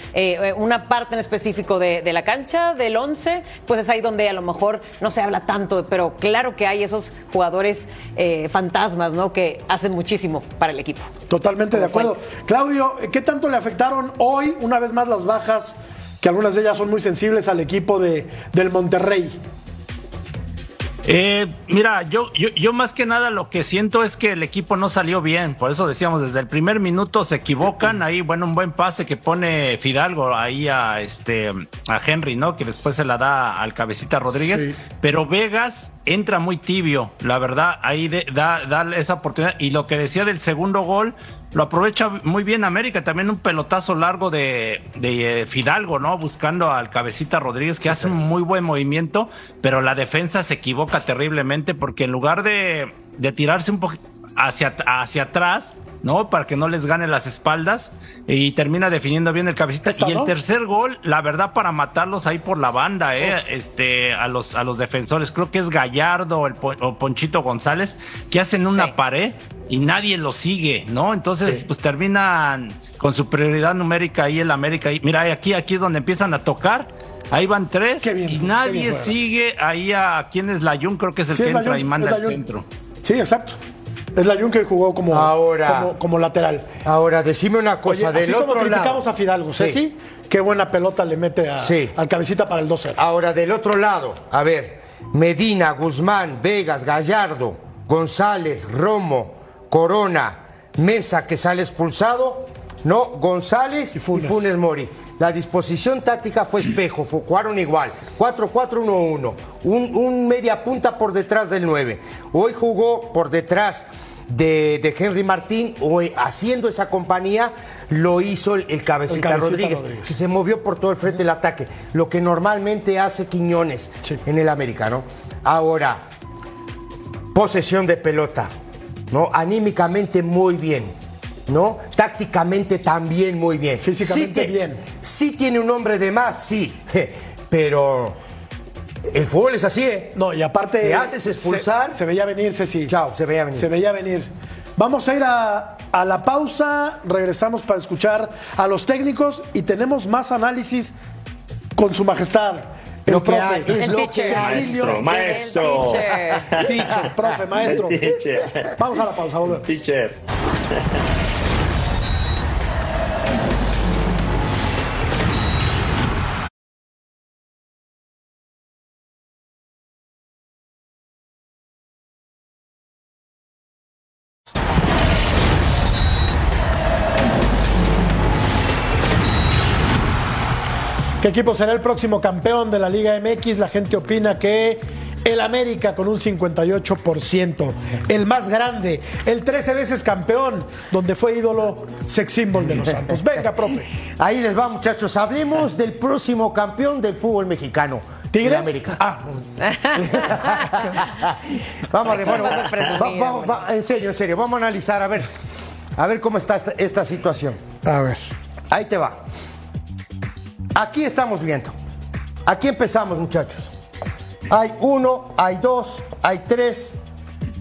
una parte en específico de, de la cancha, del 11, pues es ahí donde a lo mejor no se habla tanto, pero claro que hay esos jugadores eh, fantasmas, ¿no? Que hacen muchísimo para el equipo. Totalmente de acuerdo. Claudio, ¿qué tanto le afectaron hoy, una vez más, las bajas, que algunas de ellas son muy sensibles al equipo de, del Monterrey? Eh, mira, yo, yo, yo más que nada lo que siento es que el equipo no salió bien. Por eso decíamos, desde el primer minuto se equivocan. Ahí, bueno, un buen pase que pone Fidalgo ahí a este a Henry, ¿no? Que después se la da al cabecita Rodríguez. Sí. Pero Vegas entra muy tibio, la verdad, ahí de- da, da esa oportunidad. Y lo que decía del segundo gol, lo aprovecha muy bien América. También un pelotazo largo de, de eh, Fidalgo, ¿no? Buscando al cabecita Rodríguez, que hace un muy buen movimiento, pero la defensa se equivoca terriblemente porque en lugar de, de tirarse un poquito hacia, hacia atrás, ¿no? Para que no les gane las espaldas y termina definiendo bien el cabecita. Esta, y el ¿no? tercer gol, la verdad, para matarlos ahí por la banda, ¿eh? Este, a los, a los defensores. Creo que es Gallardo el o Ponchito González, que hacen una Sí. pared y nadie lo sigue, ¿no? Entonces, pues terminan con su prioridad numérica ahí el América. Y mira, aquí, aquí es donde empiezan a tocar. Ahí van tres bien, y nadie sigue ahí a quién es Layun, creo que es el Sí, que entra y manda Layún. centro. Sí, exacto. Es la Jun que jugó como, Ahora. como, como lateral. Ahora, decime una cosa, Oye, del así como otro criticamos lado. a Fidalgo, Ceci, qué buena pelota le mete a- Sí. al cabecita para el 2-0. Ahora, del otro lado, a ver, Medina, Guzmán, Vegas, Gallardo, González, Romo, Corona, Mesa que sale expulsado, no, González y Y Funes, Funes. Mori. La disposición táctica fue espejo, jugaron igual, 4-4-1-1, un, un media punta por detrás del 9. Hoy jugó por detrás de, de Henry Martín, hoy haciendo esa compañía lo hizo el, el cabecita, El Cabecita Rodríguez, Rodríguez. que se movió por todo el frente del ataque, lo que normalmente hace Quiñones Sí. en el americano. Ahora, posesión de pelota, ¿no? Anímicamente muy bien, ¿no? Tácticamente también muy bien. Físicamente Sí bien. Sí tiene un hombre de más, sí, pero el fútbol es así, ¿eh? No, y aparte. ¿Te haces expulsar? Se, se veía venir, Ceci. Chao, se veía venir. Se veía venir. Vamos a ir a, a la pausa. Regresamos para escuchar a los técnicos y tenemos más análisis con su majestad. El Lo profe. hay, El lo teacher. Maestro, maestro. El teacher. Teacher, profe, maestro. Teacher. Vamos a la pausa, volvemos. Teacher. ¿Qué equipo será el próximo campeón de la Liga MX? La gente opina que el América con un 58%, el más grande, el 13 veces campeón, donde fue ídolo sex symbol de los Santos. Venga, profe. Ahí les va, muchachos. Hablemos del próximo campeón del fútbol mexicano. ¿Tigres? América. Ah, vamos bueno, va- va- va- en serio, en serio, vamos a analizar a ver, a ver cómo está esta, esta situación. a ver. Ahí te va. Aquí estamos viendo. Aquí empezamos, muchachos. Hay uno, hay dos, hay tres,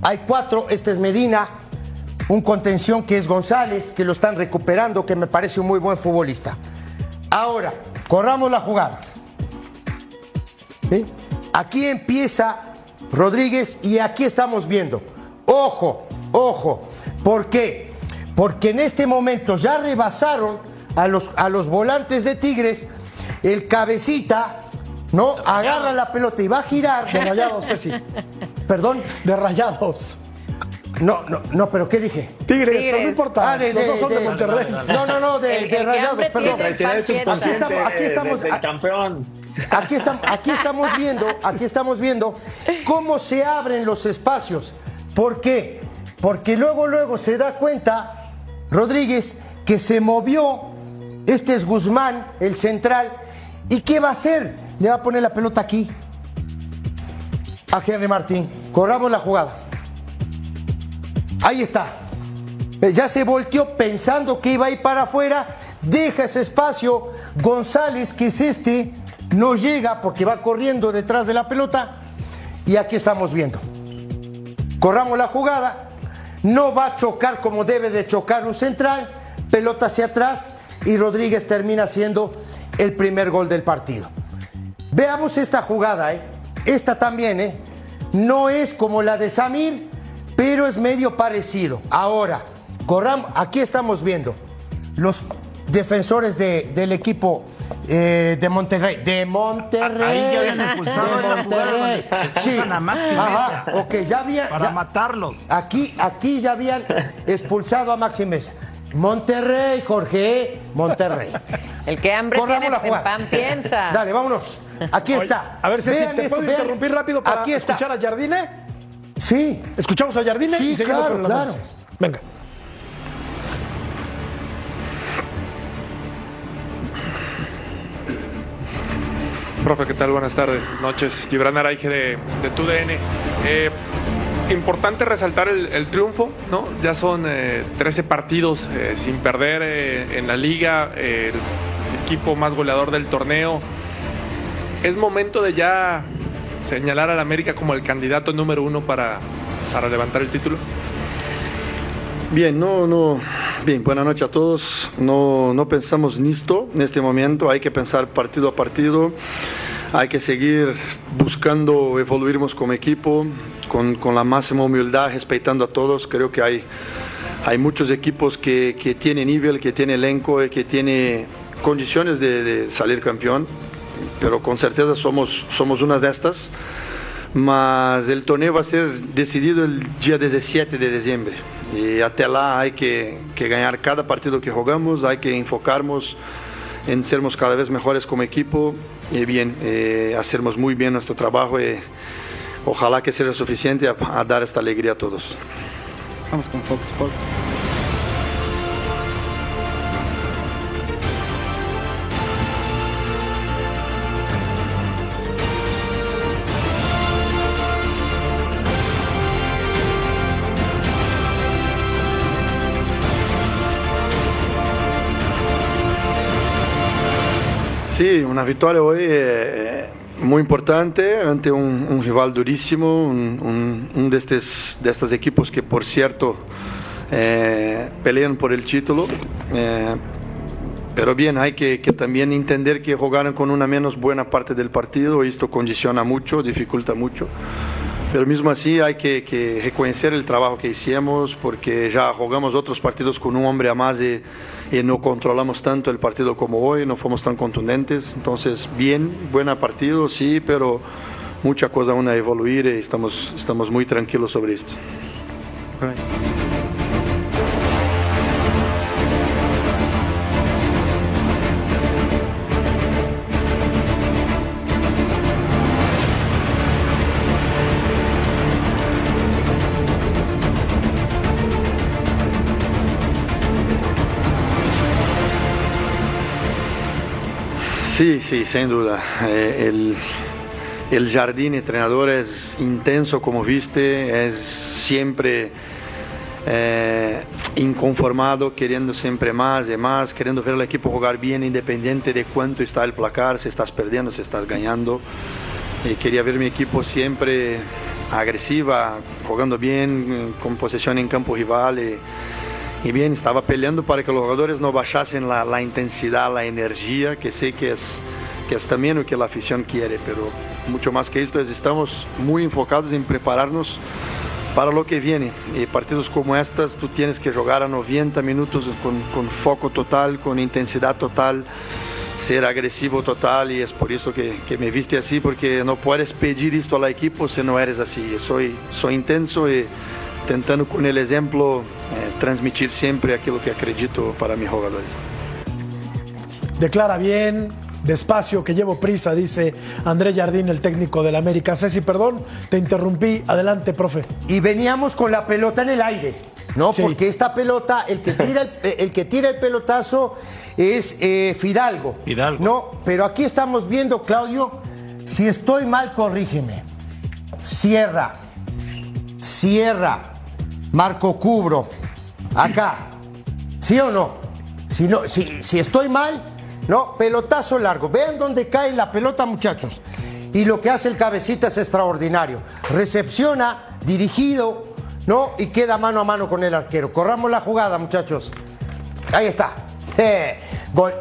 hay cuatro. Este es Medina. Un contención que es González, que lo están recuperando, que me parece un muy buen futbolista. Ahora, corramos la jugada. Aquí empieza Rodríguez y aquí estamos viendo. Ojo, ojo. ¿Por qué? Porque en este momento ya rebasaron a los, a los volantes de Tigres. El cabecita, ¿no? Agarra la pelota y va a girar. De rayados, Ceci. Perdón. De rayados. No, no, no, pero ¿qué dije? Tigres, Tigres. pero no importa. Ah, de- los de- dos son de, de- Monterrey. No, no, no, de, El- el rayados, perdón. el. Aquí estamos- aquí estamos- del campeón. Aquí estamos, aquí estamos viendo, aquí estamos viendo cómo se abren los espacios. ¿Por qué? Porque luego, luego se da cuenta Rodríguez que se movió. Este es Guzmán, el central. ¿Y qué va a hacer? Le va a poner la pelota aquí a Henry Martín. Corramos la jugada. Ahí está. Eh, Ya se volteó pensando que iba a ir para afuera. Deja ese espacio. González, que es este, no llega porque va corriendo detrás de la pelota. Y aquí estamos viendo. Corramos la jugada. No va a chocar como debe de chocar un central. Pelota hacia atrás. Y Rodríguez termina siendo el primer gol del partido. Veamos esta jugada, ¿eh? Esta también, ¿eh? No es como la de Samir, pero es medio parecido. Ahora, corramos, aquí estamos viendo los defensores de- del equipo eh, de Monterrey. De Monterrey. Ahí ya habían expulsado de Ajá, Mesa. ok, ya había. Para ya- matarlos. Aquí, aquí ya habían expulsado a Maxi Mesa. Monterrey, Jorge, Monterrey. El que hambre tiene, la jugada. pan piensa. Dale, vámonos. Aquí está. A ver, Vean ¿te esto, puedo vean. interrumpir rápido para Aquí está. escuchar a Jardine? Sí. Escuchamos a Jardine Sí, y seguimos claro, con el claro. análisis. Venga. Profe, ¿qué tal? Buenas tardes, noches. Gibran Araige de, de TUDN. Eh, importante resaltar el, triunfo, ¿no? Ya son eh, 13 partidos eh, sin perder eh, en la liga, eh, el equipo más goleador del torneo. Es momento de ya señalar al América como el candidato número uno para, para levantar el título. Bien, no, no. Bien, buenas noches a todos. No, no pensamos en esto en este momento. Hay que pensar partido a partido. Hay que seguir buscando evoluirnos como equipo, con, con la máxima humildad, respetando a todos. Creo que hay, hay muchos equipos que, que tienen nivel, que tienen elenco, y que tienen condiciones de, de salir campeón, pero con certeza somos, somos una de estas. Mas el torneo va a ser decidido el día 17 de diciembre. Y hasta lá hay que, que ganar cada partido que jugamos, hay que enfocarnos en sermos cada vez mejores como equipo y bien, eh, hacermos muy bien nuestro trabajo y ojalá que sea suficiente a, a dar esta alegría a todos. Vamos con Fox Sports. Sí, una victoria hoy eh, muy importante ante un, rival durísimo, un de, estos, de estos equipos que por cierto eh, pelean por el título. Eh, pero bien, hay que, que, también entender que jugaron con una menos buena parte del partido y esto condiciona mucho, dificulta mucho. Pero mismo así hay que, que reconocer el trabajo que hicimos porque ya jugamos otros partidos con un hombre a más y, no controlamos tanto el partido como hoy, no fuimos tan contundentes. Entonces, bien, buen partido, sí, pero mucha cosa aún a evoluir y estamos, estamos muy tranquilos sobre esto. Sí, sí, sin duda. Eh, el, el, jardín entrenador es intenso, como viste, es siempre eh, inconformado, queriendo siempre más y más, queriendo ver al equipo jugar bien, independiente de cuánto está el placar, si estás perdiendo, si estás ganando. Quería ver mi equipo siempre agresiva, jugando bien, con posesión en campo rival. Y, y bien, estaba peleando para que los jugadores no bajasen la, intensidad, la energía, que sé que es, que es también lo que la afición quiere, pero mucho más que esto, es, estamos muy enfocados en prepararnos para lo que viene. Y partidos como estas, tú tienes que jugar a 90 minutos con, foco total, con intensidad total, ser agresivo total, y es por eso que, me viste así, porque no puedes pedir esto al equipo si no eres así. Soy, soy intenso y tentando con el ejemplo eh, transmitir siempre aquello que acredito para mis jugadores. Declara bien, despacio, que llevo prisa, dice André Jardín, el técnico del América. Ceci, perdón, te interrumpí. Adelante, profe. Y veníamos con la pelota en el aire. ¿no? Sí. Porque esta pelota, el que tira el, el, que tira el pelotazo es eh, Fidalgo. Fidalgo. No, pero aquí estamos viendo, Claudio, si estoy mal, corrígeme. Cierra. Cierra. Marco Cubro, acá, ¿sí o no? Si, no si, si, estoy mal, no, pelotazo largo. Vean dónde cae la pelota, muchachos. Y lo que hace el cabecita es extraordinario. Recepciona, dirigido, ¿no? Y queda mano a mano con el arquero. Corramos la jugada, muchachos. Ahí está. Gol.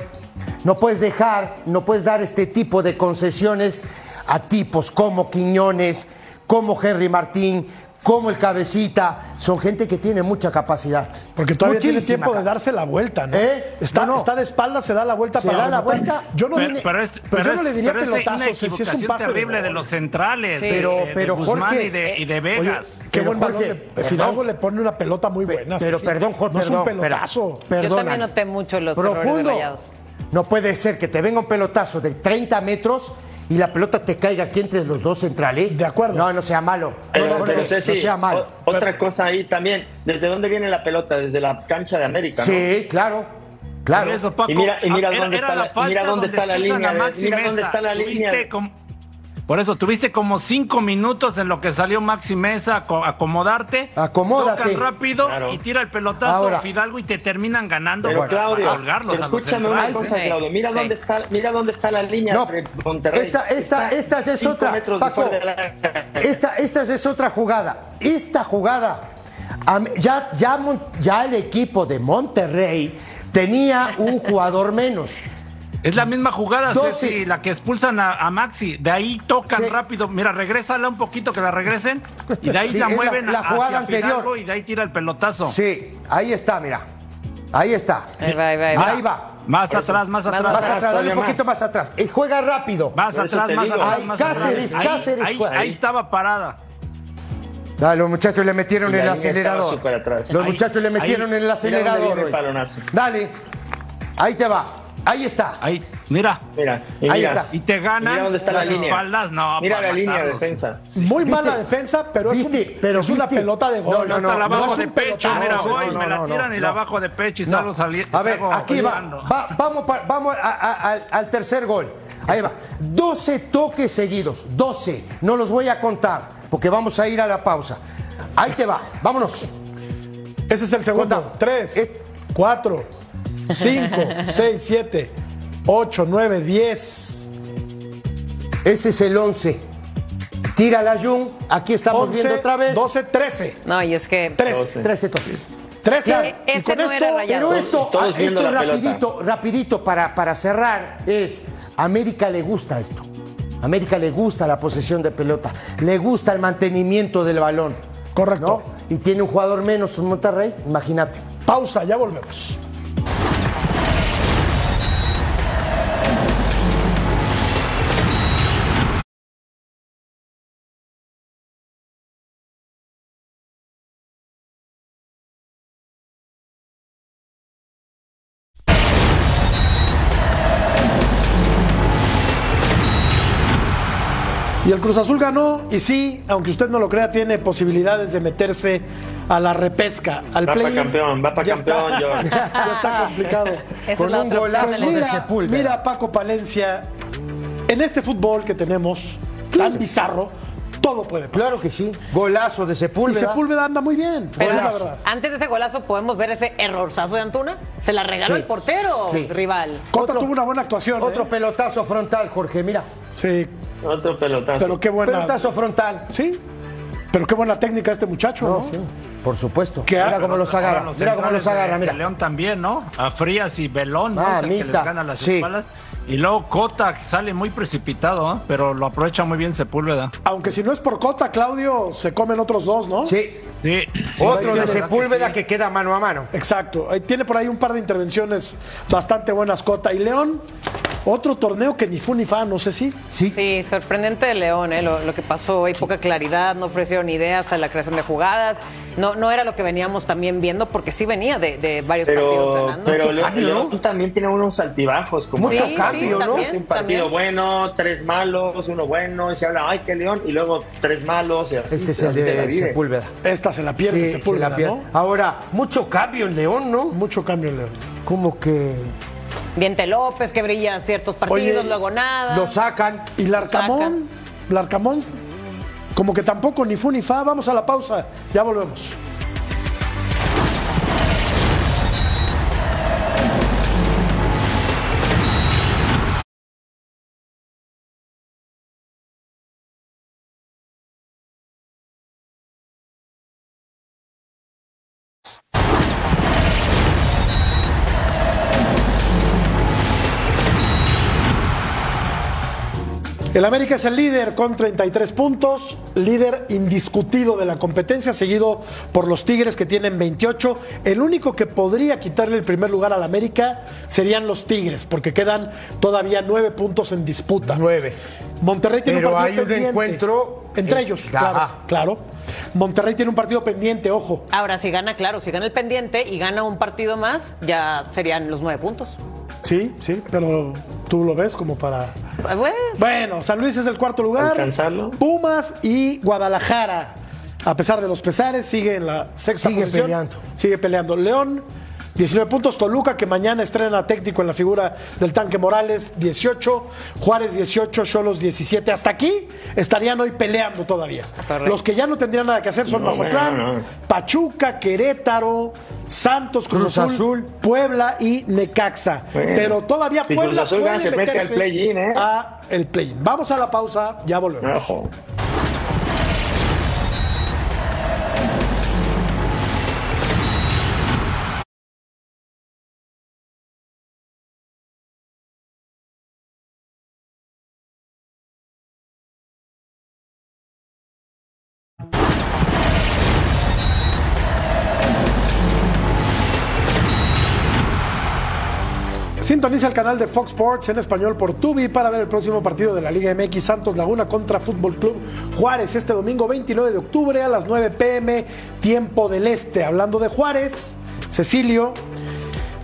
No puedes dejar, no puedes dar este tipo de concesiones a tipos como Quiñones, como Henry Martín, como el cabecita, son gente que tiene mucha capacidad. Porque todavía Muchísima tiene tiempo de darse la vuelta, ¿no? ¿Eh? Está, no, no. está de espalda, se da la vuelta se para da la vuelta. Yo no, pero, viene, pero, es, pero pero yo no le diría pero pelotazos, es si es un pase terrible de, de, los centrales, sí. pero, de, pero, de Jorge, y de, y de Vegas. Oye, qué buen Jorge, balón. Fidalgo le pone una pelota muy buena. Pero sí, perdón, Jorge, no perdón, es un pelotazo. Perdona. Yo también noté mucho los Profundo. errores de. No puede ser que te venga un pelotazo de 30 metros y la pelota te caiga aquí entre los dos centrales. De acuerdo. No, no sea malo. Pero, no, no, pero no, Ceci, no sea malo. O, otra pero, cosa ahí también, ¿desde dónde viene la pelota? Desde la cancha de América, ¿no? Sí, claro. Claro. Eso, Paco, y mira, y mira dónde, está la, mira dónde está la línea. Mira dónde está la línea. Por eso tuviste como cinco minutos en lo que salió Maxi Mesa a acomodarte. Acomódate. Tocan rápido claro. y tira el pelotazo Ahora, Fidalgo y te terminan ganando. Pero para, Claudio, para colgarlos escúchame una cosa, sí. Claudio. Mira, sí. dónde está, mira dónde está la línea no, de Monterrey. Esta, esta, esta es otra. Paco, la... esta, esta es otra jugada. Esta jugada. Ya, ya, ya el equipo de Monterrey tenía un jugador menos. Es la misma jugada, 12. Ceci, la que expulsan a, a Maxi. De ahí tocan Sí. rápido. Mira, regrésala un poquito que la regresen. Y de ahí Sí, la la- mueven la hacia jugada anterior. Y de ahí tira el pelotazo. Sí, ahí está, mira. Ahí está. Ahí va, ahí va, ahí va. Ahí va. Más atrás, más atrás. Más atrás, dale un poquito más. más atrás. Y juega rápido. Más atrás, más atrás, Ay, más Cáceres, atrás. Ahí- Cáceres ahí, ahí estaba parada. Dale, los muchachos le metieron la el acelerador. Los Ahí- muchachos le metieron ahí- el acelerador. Dale. Ahí te va. Ahí está. Ahí, mira. Mira, y Ahí mira. está. Y te ganan Mira dónde está la las línea. espaldas. No, Mira la línea de defensa. Muy ¿Viste? mala defensa, pero es, un-. Pero es una pelota de gol. No, no, Hasta la no bajo de pecho, pelotazo, mira, voy, me la no, tiran y no. la bajo de pecho y No. salgo saliendo. A ver, aquí va, va- vamos, pa- vamos a- a- al- al tercer gol. Ahí va. 12 toques seguidos. 12. No los voy a contar porque vamos a ir a la pausa. Ahí te va. Vámonos. Ese es el segundo. Contamos. 3, Es- 4, 5, 6, 7, 8, 9, 10. Ese es el 11. Tira la Jung. Aquí estamos 11, viendo otra vez. 12, 13. No, y es que 13. 13 toques. 13. Claro. Y con no esto. Pero esto, ah, esto la rapidito, rapidito para, para cerrar es, América le gusta esto. América le gusta la posesión de pelota, le gusta el mantenimiento del balón. Correcto. ¿no? Y tiene un jugador menos en Monterrey, imagínate. Pausa, ya volvemos. El Cruz Azul ganó y sí, aunque usted no lo crea, tiene posibilidades de meterse a la repesca, al Va play. campeón, va pa' campeón, John. ya está complicado. Con un golazo de la de Sepúlveda. mira, Paco Palencia, en este fútbol que tenemos, tan bizarro, todo puede pasar. Claro que sí. Golazo de Y Sepúlveda. Sepúlveda anda muy bien, Pero esa es la Golazo. verdad. antes de ese golazo podemos ver ese errorzazo de Antuna. Se la regaló Sí, el portero sí. rival. Cota Otro- tuvo una buena actuación. Otro ¿eh? pelotazo frontal, Jorge, mira. Sí, Otro pelotazo. pero qué buena. Pelotazo frontal. Sí, pero qué buena técnica este muchacho, ¿no? No, sí, por supuesto. ¿Qué mira cómo los Ahora agarra. los Mira cómo los agarra, de mira. León también, ¿no? A Frías y Belón, ¿no? Es el que les Mamita, gana las sí. espaldas. Y luego Cota, que sale muy precipitado, ¿eh? pero lo aprovecha muy bien Sepúlveda. Aunque si no es por Cota, Claudio, se comen otros dos, ¿no? Sí. Sí. sí, Otro sí, de Sepúlveda sí. que queda mano a mano. Exacto. Ahí tiene por ahí un par de intervenciones bastante buenas, Cota. Y León, otro torneo que ni fu ni fa, no sé si. Sí. Sí, sorprendente de León, ¿eh? lo, lo que pasó, hay poca claridad, no ofrecieron ideas a la creación de jugadas, no, no era lo que veníamos también viendo, porque sí venía de, de varios partidos Pero, ganando. pero León, también tiene unos altibajos. Como Mucho Sí, cambio, sí, ¿no? también, Es un partido también. bueno, tres malos, uno bueno, y se habla, ay, que León, y luego tres malos, y así, Este es el así se la de. Sepúlveda. Esta se la pierde Sí, se Sepúlveda, la pierde. ¿no? Ahora, mucho cambio en León, ¿no? Mucho cambio en León. Como que Diente López, que brilla ciertos partidos, Oye, luego nada. lo sacan. Y Larcamón, Larcamón, como que tampoco ni fu ni fa. Vamos a la pausa, ya volvemos. El América es el líder con 33 puntos, líder indiscutido de la competencia, seguido por los Tigres que tienen 28. El único que podría quitarle el primer lugar al América serían los Tigres, porque quedan todavía nueve puntos en disputa. Nueve. Monterrey tiene Pero un partido hay un pendiente. encuentro entre en- ellos, Ajá. claro, claro. Monterrey tiene un partido pendiente, ojo. Ahora, si gana, claro, si gana el pendiente y gana un partido más, ya serían los nueve puntos. Sí, sí, pero tú lo ves como para Pues, bueno, Bueno, San Luis es el cuarto lugar. ¿Alcanzarlo? Pumas y Guadalajara, a pesar de los pesares, sigue en la sexta Sigue posición. peleando. Sigue peleando. León, 19 puntos. Toluca, que mañana estrena técnico en la figura del tanque Morales, 18. Juárez, 18. Cholos, 17. Hasta aquí estarían hoy peleando todavía. Correcto. Los que ya no tendrían nada que hacer son No, Mazatlán, no. Pachuca, Querétaro, Santos, Cruz, Cruz Azul, Azul. Puebla y Necaxa. Bueno. Pero todavía Si Puebla Cruz Azul puede se mete al play-in, ¿eh? a el play-in. Vamos a la pausa, ya volvemos. Ojo. Sintoniza el canal de Fox Sports en español por Tubi para ver el próximo partido de la Liga MX Santos Laguna contra Fútbol Club Juárez este domingo 29 de octubre a las 9 pm, tiempo del este. Hablando de Juárez, Cecilio,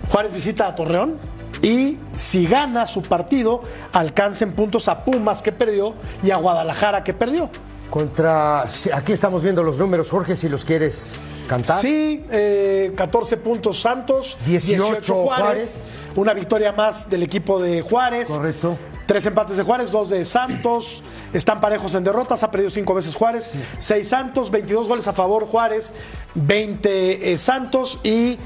Juárez visita a Torreón y si gana su partido, alcanza en puntos a Pumas que perdió y a Guadalajara que perdió. Contra. Aquí estamos viendo los números, Jorge, si los quieres cantar. Sí, eh, 14 puntos Santos, 18 Juárez, Juárez. Una victoria más del equipo de Juárez. Correcto. Tres empates de Juárez, dos de Santos. Están parejos en derrotas, ha perdido cinco veces Juárez. Seis Santos, 22 goles a favor Juárez, 20 eh, Santos y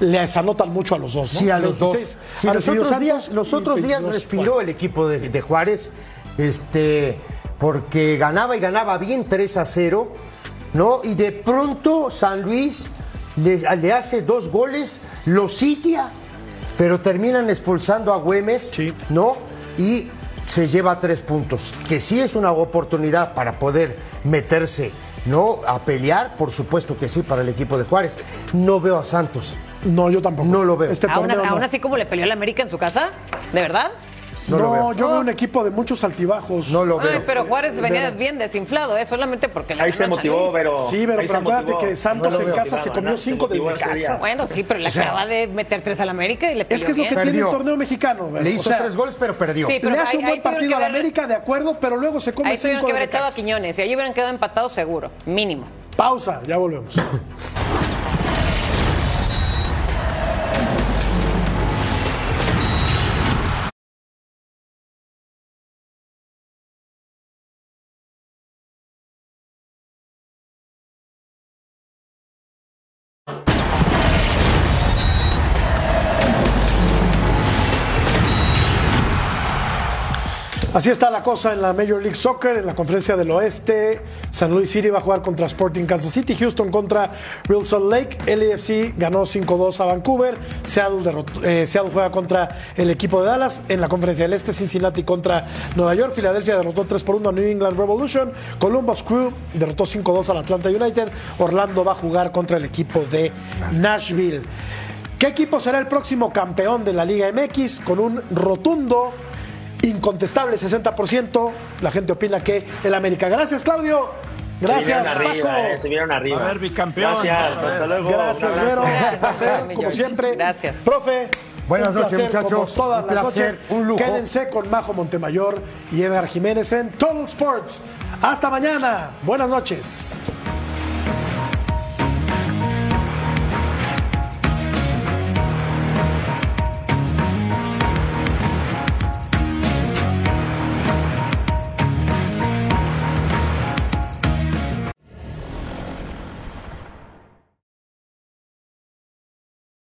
les anotan mucho a los dos. ¿no? Sí, a los 26 dos. Sí, los otros días, los otros días 22 respiró Juárez. el equipo de, de Juárez, este, porque ganaba y ganaba bien 3 a 0, ¿no? Y de pronto San Luis le, le hace dos goles, lo sitia, pero terminan expulsando a Güemes, Sí. ¿no? Y se lleva tres puntos, que sí es una oportunidad para poder meterse, ¿no? A pelear, por supuesto que sí, para el equipo de Juárez. No veo a Santos. No, yo tampoco. No lo veo. Este Aún, torneo no. aún así como le peleó el América en su casa, ¿de verdad? No No, lo veo. yo veo un equipo de muchos altibajos. No lo Ay, veo. pero Juárez venía Pero- bien desinflado, ¿eh? solamente porque le Ahí se motivó, Luis. pero. Sí, pero, ahí pero acuérdate motivó. que Santos No en casa se comió cinco del. Necaxa. Bueno, sí, pero le O sea, acaba de meter tres al América y le Es que es lo que bien. tiene Perdió. el torneo mexicano. Le o hizo sea, tres goles, pero perdió. Sí, pero le hace ahí- un ahí buen partido que a la haber- América, de acuerdo, pero luego se come Ahí tuvieron cinco que de haber echado a Necaxa. Quiñones y ahí hubieran quedado empatados seguro, mínimo. Pausa, ya volvemos. Así está la cosa en la Major League Soccer, en la conferencia del oeste. San Luis City va a jugar contra Sporting Kansas City, Houston contra Real Salt Lake, LAFC ganó 5-2 a Vancouver, Seattle, derrotó- eh, Seattle juega contra el equipo de Dallas, en la conferencia del este Cincinnati contra Nueva York, Filadelfia derrotó 3-1 a New England Revolution, Columbus Crew derrotó 5-2 al Atlanta United, Orlando va a jugar contra el equipo de Nashville. ¿Qué equipo será el próximo campeón de la Liga MX? Con un rotundo, incontestable 60%. La gente opina que el América. Gracias, Claudio. Se Gracias, vinieron arriba, Paco. eh, se vieron arriba. A ver, bicampeón. Gracias, hasta luego. Gracias. Vero. Un placer, como siempre. Gracias. Profe. Buenas un noches, placer, muchachos. como todas Un las placer, noches. un lujo. Quédense con Majo Montemayor y Edgar Jiménez en Total Sports. Hasta mañana. Buenas noches.